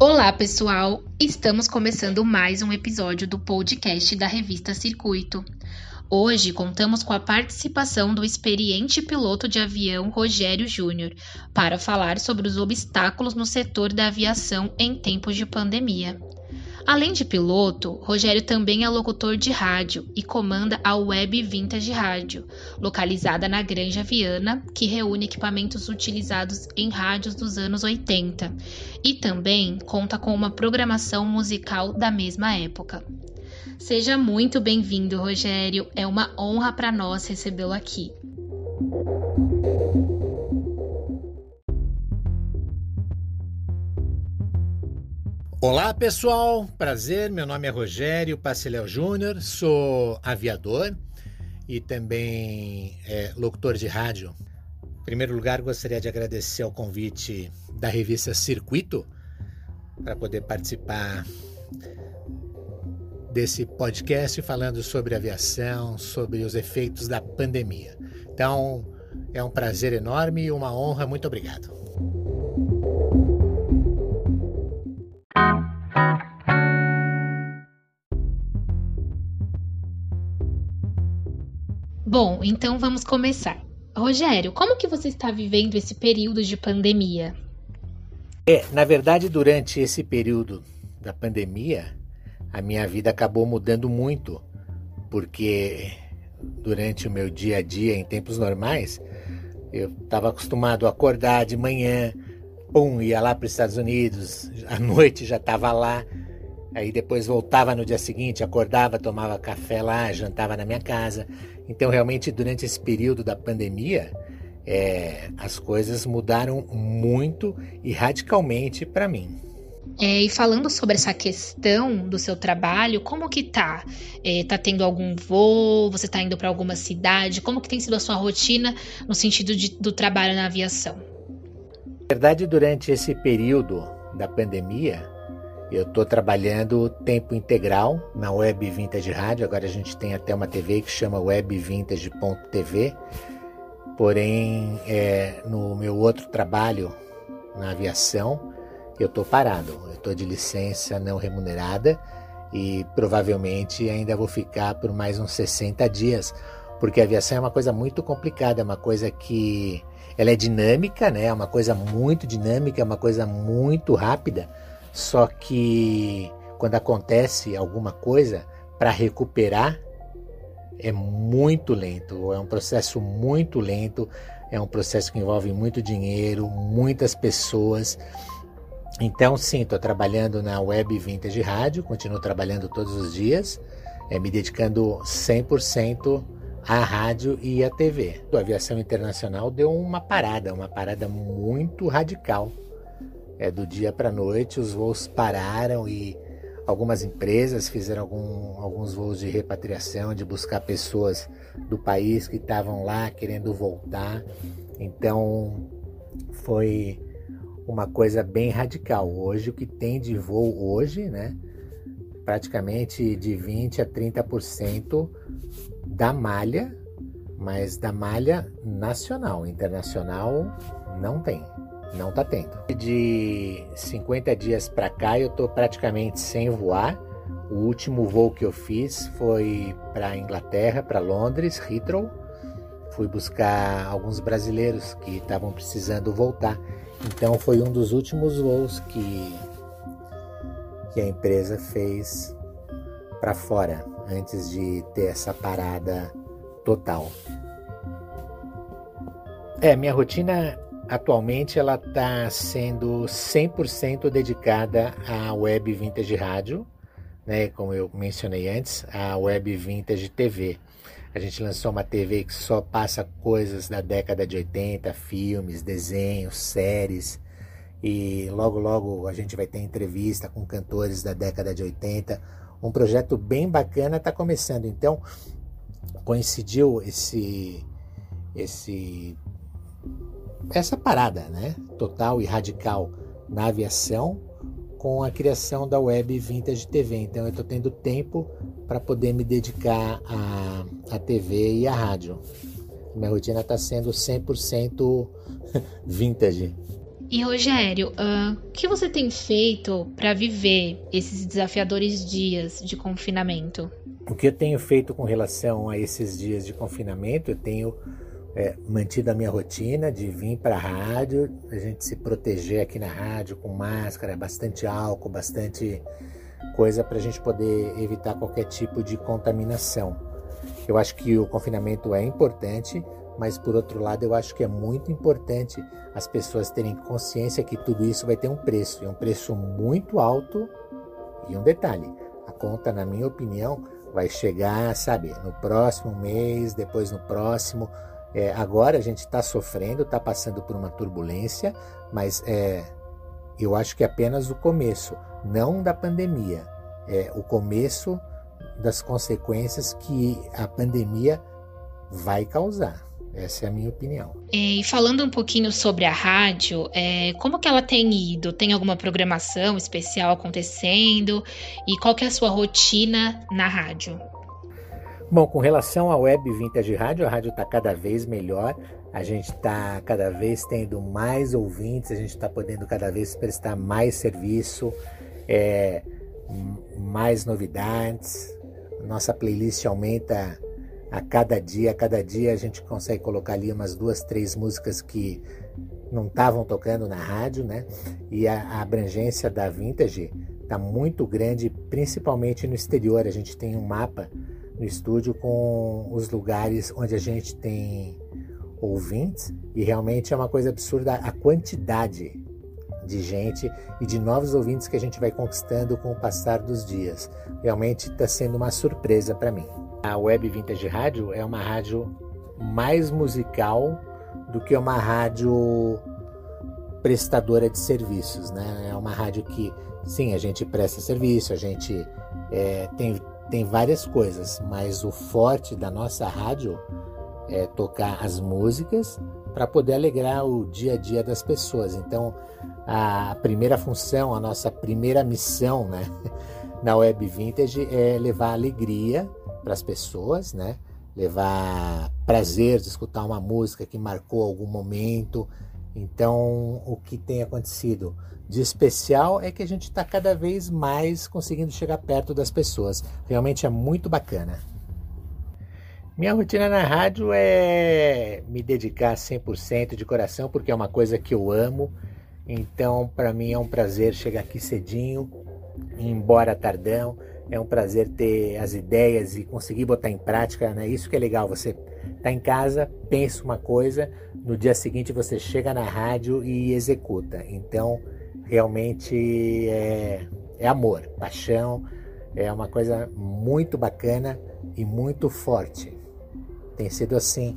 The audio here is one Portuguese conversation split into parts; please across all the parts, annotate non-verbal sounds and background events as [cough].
Olá, pessoal! Estamos começando mais um episódio do podcast da revista Circuito. Hoje contamos com a participação do experiente piloto de avião Rogério Júnior para falar sobre os obstáculos no setor da aviação em tempos de pandemia. Além de piloto, Rogério também é locutor de rádio e comanda a Web Vintage Rádio, localizada na Granja Viana, que reúne equipamentos utilizados em rádios dos anos 80, e também conta com uma programação musical da mesma época. Seja muito bem-vindo, Rogério. É uma honra para nós recebê-lo aqui. Olá pessoal, prazer. Meu nome é Rogério Paciléu Júnior, sou aviador e também é, locutor de rádio. Em primeiro lugar, gostaria de agradecer ao convite da revista Circuito para poder participar desse podcast falando sobre aviação, sobre os efeitos da pandemia. Então, é um prazer enorme e uma honra. Muito obrigado. Bom, então vamos começar. Rogério, como que você está vivendo esse período de pandemia? É, na verdade, durante esse período da pandemia, a minha vida acabou mudando muito, porque durante o meu dia a dia, em tempos normais, eu estava acostumado a acordar de manhã, pum, ia lá para os Estados Unidos, à [laughs] noite já estava lá, aí depois voltava no dia seguinte, acordava, tomava café lá, jantava na minha casa. Então, realmente, durante esse período da pandemia, é, as coisas mudaram muito e radicalmente para mim. É, e falando sobre essa questão do seu trabalho, como que tá? É, tá tendo algum voo? Você tá indo para alguma cidade? Como que tem sido a sua rotina no sentido de, do trabalho na aviação? Na verdade, durante esse período da pandemia, eu estou trabalhando tempo integral na Web Vintage Rádio. Agora a gente tem até uma TV que chama webvintage.tv. Porém, é, no meu outro trabalho na aviação, eu estou parado. Eu estou de licença não remunerada e provavelmente ainda vou ficar por mais uns 60 dias, porque a aviação é uma coisa muito complicada, é uma coisa que ela é dinâmica, né? É uma coisa muito dinâmica, é uma coisa muito rápida só que quando acontece alguma coisa, para recuperar é muito lento, é um processo muito lento, é um processo que envolve muito dinheiro, muitas pessoas. Então, sim, estou trabalhando na Web Vintage Rádio, continuo trabalhando todos os dias, é, me dedicando 100% à rádio e à TV. A aviação internacional deu uma parada, uma parada muito radical é, do dia para a noite os voos pararam e algumas empresas fizeram algum, alguns voos de repatriação, de buscar pessoas do país que estavam lá querendo voltar. Então foi uma coisa bem radical. Hoje o que tem de voo hoje, né? Praticamente de 20 a 30% da malha, mas da malha nacional, internacional não tem não tá tendo. De 50 dias para cá eu tô praticamente sem voar. O último voo que eu fiz foi para Inglaterra, para Londres, Heathrow. Fui buscar alguns brasileiros que estavam precisando voltar. Então foi um dos últimos voos que que a empresa fez para fora antes de ter essa parada total. É, minha rotina Atualmente ela está sendo 100% dedicada à Web Vintage Rádio, né, como eu mencionei antes, a Web Vintage TV. A gente lançou uma TV que só passa coisas da década de 80, filmes, desenhos, séries. E logo logo a gente vai ter entrevista com cantores da década de 80. Um projeto bem bacana está começando. Então coincidiu esse esse essa parada né, total e radical na aviação com a criação da web Vintage TV. Então eu estou tendo tempo para poder me dedicar à, à TV e à rádio. Minha rotina está sendo 100% [laughs] vintage. E Rogério, uh, o que você tem feito para viver esses desafiadores dias de confinamento? O que eu tenho feito com relação a esses dias de confinamento, eu tenho é, mantido a minha rotina de vir para a rádio, a gente se proteger aqui na rádio com máscara, bastante álcool, bastante coisa para a gente poder evitar qualquer tipo de contaminação. Eu acho que o confinamento é importante, mas por outro lado eu acho que é muito importante as pessoas terem consciência que tudo isso vai ter um preço, e um preço muito alto. E um detalhe, a conta, na minha opinião, vai chegar, sabe, no próximo mês, depois no próximo. É, agora a gente está sofrendo, está passando por uma turbulência, mas é, eu acho que é apenas o começo, não da pandemia, é o começo das consequências que a pandemia vai causar. Essa é a minha opinião. E falando um pouquinho sobre a rádio, é, como que ela tem ido? Tem alguma programação especial acontecendo? E qual que é a sua rotina na rádio? Bom, com relação à Web Vintage Rádio, a rádio está cada vez melhor. A gente está cada vez tendo mais ouvintes, a gente está podendo cada vez prestar mais serviço, é, mais novidades. Nossa playlist aumenta a cada dia, a cada dia a gente consegue colocar ali umas duas, três músicas que não estavam tocando na rádio, né? E a, a abrangência da Vintage está muito grande, principalmente no exterior. A gente tem um mapa no estúdio com os lugares onde a gente tem ouvintes e realmente é uma coisa absurda a quantidade de gente e de novos ouvintes que a gente vai conquistando com o passar dos dias. Realmente está sendo uma surpresa para mim. A Web Vintage Rádio é uma rádio mais musical do que uma rádio prestadora de serviços, né? É uma rádio que, sim, a gente presta serviço, a gente é, tem, tem várias coisas, mas o forte da nossa rádio é tocar as músicas para poder alegrar o dia a dia das pessoas. Então, a primeira função, a nossa primeira missão, né, [laughs] na Web Vintage é levar alegria para as pessoas, né? Levar prazer de escutar uma música que marcou algum momento. Então, o que tem acontecido de especial é que a gente está cada vez mais conseguindo chegar perto das pessoas. Realmente é muito bacana. Minha rotina na rádio é me dedicar 100% de coração, porque é uma coisa que eu amo. Então, para mim é um prazer chegar aqui cedinho, ir embora tardão, é um prazer ter as ideias e conseguir botar em prática, né? Isso que é legal, você tá em casa, pensa uma coisa, no dia seguinte você chega na rádio e executa. Então, realmente é, é amor, paixão, é uma coisa muito bacana e muito forte. Tem sido assim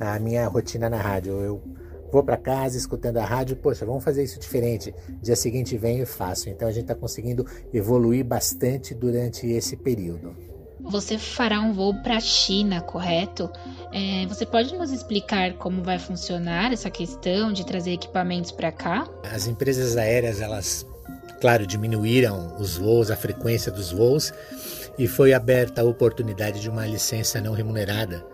a minha rotina na rádio. Eu vou para casa escutando a rádio, poxa, vamos fazer isso diferente. Dia seguinte venho e faço. Então a gente está conseguindo evoluir bastante durante esse período. Você fará um voo para a China, correto? É, você pode nos explicar como vai funcionar essa questão de trazer equipamentos para cá? As empresas aéreas, elas, claro, diminuíram os voos, a frequência dos voos, e foi aberta a oportunidade de uma licença não remunerada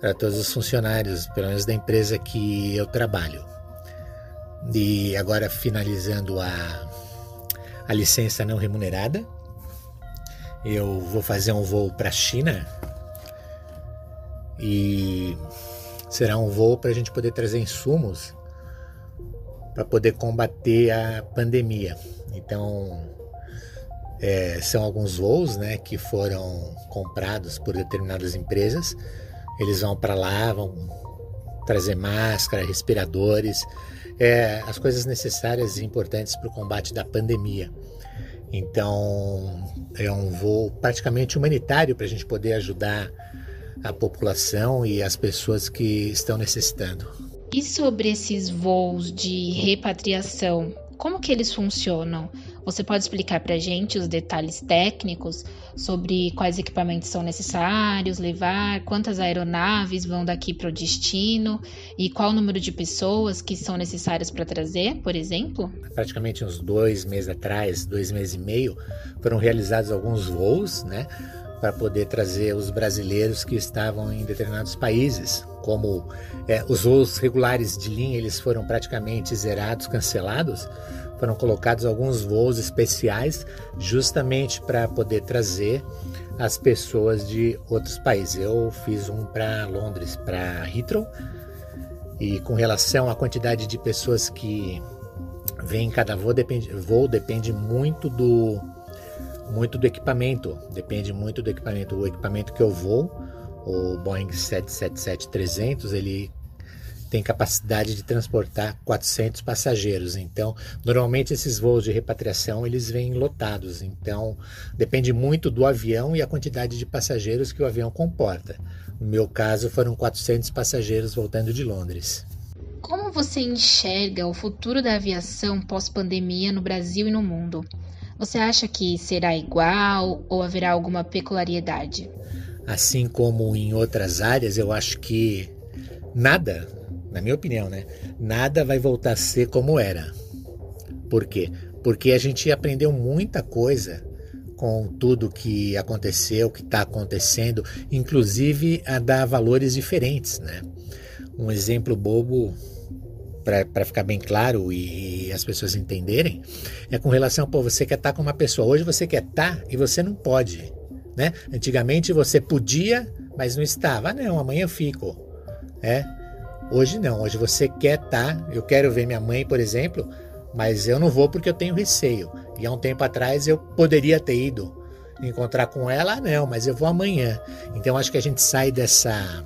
para todos os funcionários, pelo menos da empresa que eu trabalho. E agora finalizando a, a licença não remunerada, eu vou fazer um voo para a China e será um voo para a gente poder trazer insumos para poder combater a pandemia. Então, é, são alguns voos né, que foram comprados por determinadas empresas eles vão para lá, vão trazer máscara, respiradores, é, as coisas necessárias e importantes para o combate da pandemia. Então, é um voo praticamente humanitário para a gente poder ajudar a população e as pessoas que estão necessitando. E sobre esses voos de repatriação, como que eles funcionam? Você pode explicar para a gente os detalhes técnicos sobre quais equipamentos são necessários levar, quantas aeronaves vão daqui para o destino e qual o número de pessoas que são necessárias para trazer, por exemplo? Praticamente uns dois meses atrás, dois meses e meio, foram realizados alguns voos, né? para poder trazer os brasileiros que estavam em determinados países. como é, os voos regulares de linha eles foram praticamente zerados, cancelados, foram colocados alguns voos especiais justamente para poder trazer as pessoas de outros países. Eu fiz um para Londres, para Heathrow, e com relação à quantidade de pessoas que vêm em cada voo depende, voo depende muito do muito do equipamento, depende muito do equipamento. O equipamento que eu vou, o Boeing 777-300, ele tem capacidade de transportar 400 passageiros. Então, normalmente esses voos de repatriação eles vêm lotados. Então, depende muito do avião e a quantidade de passageiros que o avião comporta. No meu caso, foram 400 passageiros voltando de Londres. Como você enxerga o futuro da aviação pós-pandemia no Brasil e no mundo? Você acha que será igual ou haverá alguma peculiaridade? Assim como em outras áreas, eu acho que nada, na minha opinião, né? Nada vai voltar a ser como era. Por quê? Porque a gente aprendeu muita coisa com tudo que aconteceu, que está acontecendo, inclusive a dar valores diferentes, né? Um exemplo bobo para ficar bem claro e, e, as pessoas entenderem, é com relação, pô, você quer estar tá com uma pessoa, hoje você quer estar tá e você não pode, né? Antigamente você podia, mas não estava. Ah, não, amanhã eu fico, é? Hoje não, hoje você quer estar, tá, eu quero ver minha mãe, por exemplo, mas eu não vou porque eu tenho receio. E há um tempo atrás eu poderia ter ido encontrar com ela, não, mas eu vou amanhã. Então acho que a gente sai dessa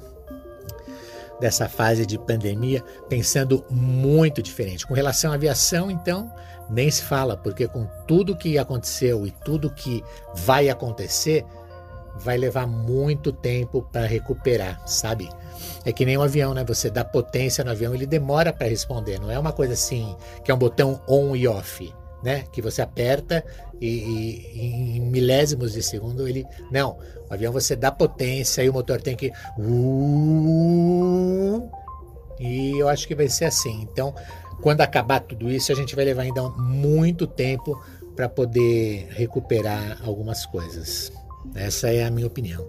dessa fase de pandemia pensando muito diferente. Com relação à aviação, então, nem se fala, porque com tudo que aconteceu e tudo que vai acontecer, vai levar muito tempo para recuperar, sabe? É que nem um avião, né? Você dá potência no avião, ele demora para responder. Não é uma coisa assim que é um botão on e off, né? Que você aperta e, e em milésimos de segundo ele. Não, o avião você dá potência e o motor tem que. Uh, e eu acho que vai ser assim. Então, quando acabar tudo isso, a gente vai levar ainda muito tempo para poder recuperar algumas coisas. Essa é a minha opinião.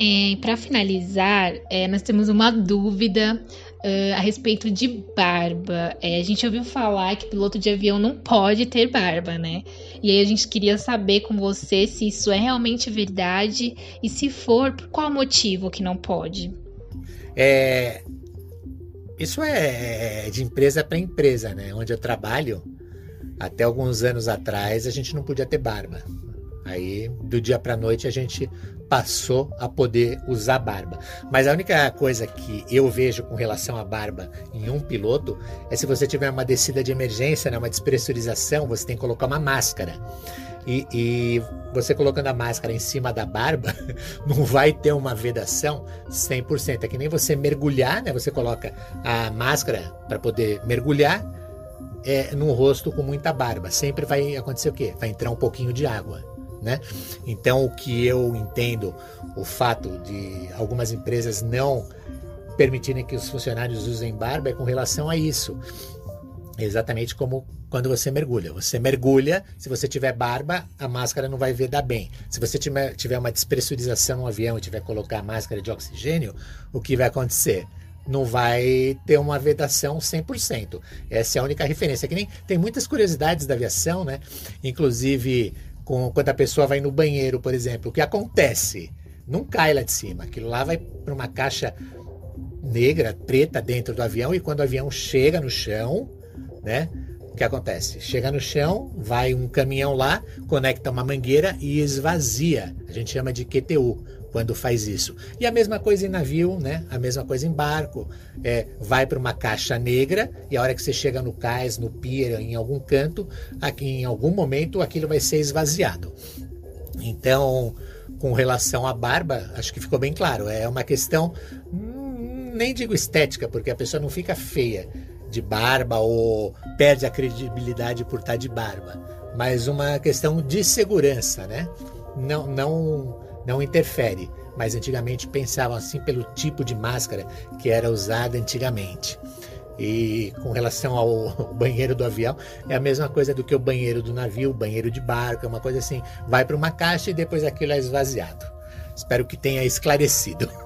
É, para finalizar, é, nós temos uma dúvida uh, a respeito de barba. É, a gente ouviu falar que piloto de avião não pode ter barba, né? E aí a gente queria saber com você se isso é realmente verdade e se for, por qual motivo que não pode? É, isso é, é de empresa para empresa, né? Onde eu trabalho, até alguns anos atrás, a gente não podia ter barba. Aí, do dia para noite, a gente passou a poder usar barba. Mas a única coisa que eu vejo com relação à barba em um piloto é se você tiver uma descida de emergência, né, uma despressurização, você tem que colocar uma máscara. E, e, você colocando a máscara em cima da barba, [laughs] não vai ter uma vedação 100%. É que nem você mergulhar, né? Você coloca a máscara para poder mergulhar é, no rosto com muita barba. Sempre vai acontecer o quê? Vai entrar um pouquinho de água né? Então, o que eu entendo, o fato de algumas empresas não permitirem que os funcionários usem barba é com relação a isso. Exatamente como quando você mergulha. Você mergulha, se você tiver barba, a máscara não vai vedar bem. Se você tiver, uma despressurização no avião e tiver que colocar a máscara de oxigênio, o que vai acontecer? Não vai ter uma vedação 100%. Essa é a única referência. Que nem tem muitas curiosidades da aviação, né? Inclusive, com, quando a pessoa vai no banheiro, por exemplo, o que acontece? Não cai lá de cima, aquilo lá vai para uma caixa negra, preta dentro do avião e quando o avião chega no chão, né? O que acontece? Chega no chão, vai um caminhão lá, conecta uma mangueira e esvazia. A gente chama de QTU quando faz isso. E a mesma coisa em navio, né? A mesma coisa em barco. É, vai para uma caixa negra e a hora que você chega no cais, no pier, em algum canto, aqui em algum momento aquilo vai ser esvaziado. Então, com relação à barba, acho que ficou bem claro. É uma questão hum, nem digo estética, porque a pessoa não fica feia de barba ou perde a credibilidade por estar de barba, mas uma questão de segurança, né? Não, não não interfere, mas antigamente pensavam assim pelo tipo de máscara que era usada antigamente. E com relação ao [laughs] banheiro do avião, é a mesma coisa do que o banheiro do navio, o banheiro de barco, é uma coisa assim, vai para uma caixa e depois aquilo é esvaziado. Espero que tenha esclarecido. [laughs]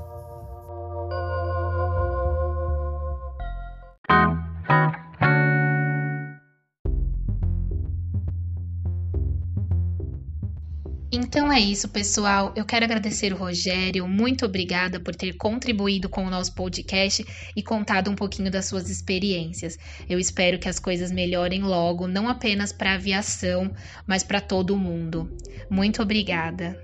é isso, pessoal. Eu quero agradecer o Rogério. Muito obrigada por ter contribuído com o nosso podcast e contado um pouquinho das suas experiências. Eu espero que as coisas melhorem logo, não apenas para a aviação, mas para todo mundo. Muito obrigada.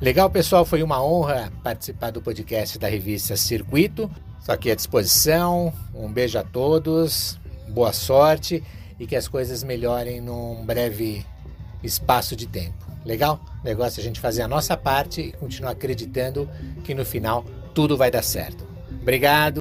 Legal, pessoal, foi uma honra participar do podcast da revista Circuito. Estou aqui à disposição. Um beijo a todos, boa sorte e que as coisas melhorem num breve espaço de tempo. Legal? O negócio é a gente fazer a nossa parte e continuar acreditando que no final tudo vai dar certo. Obrigado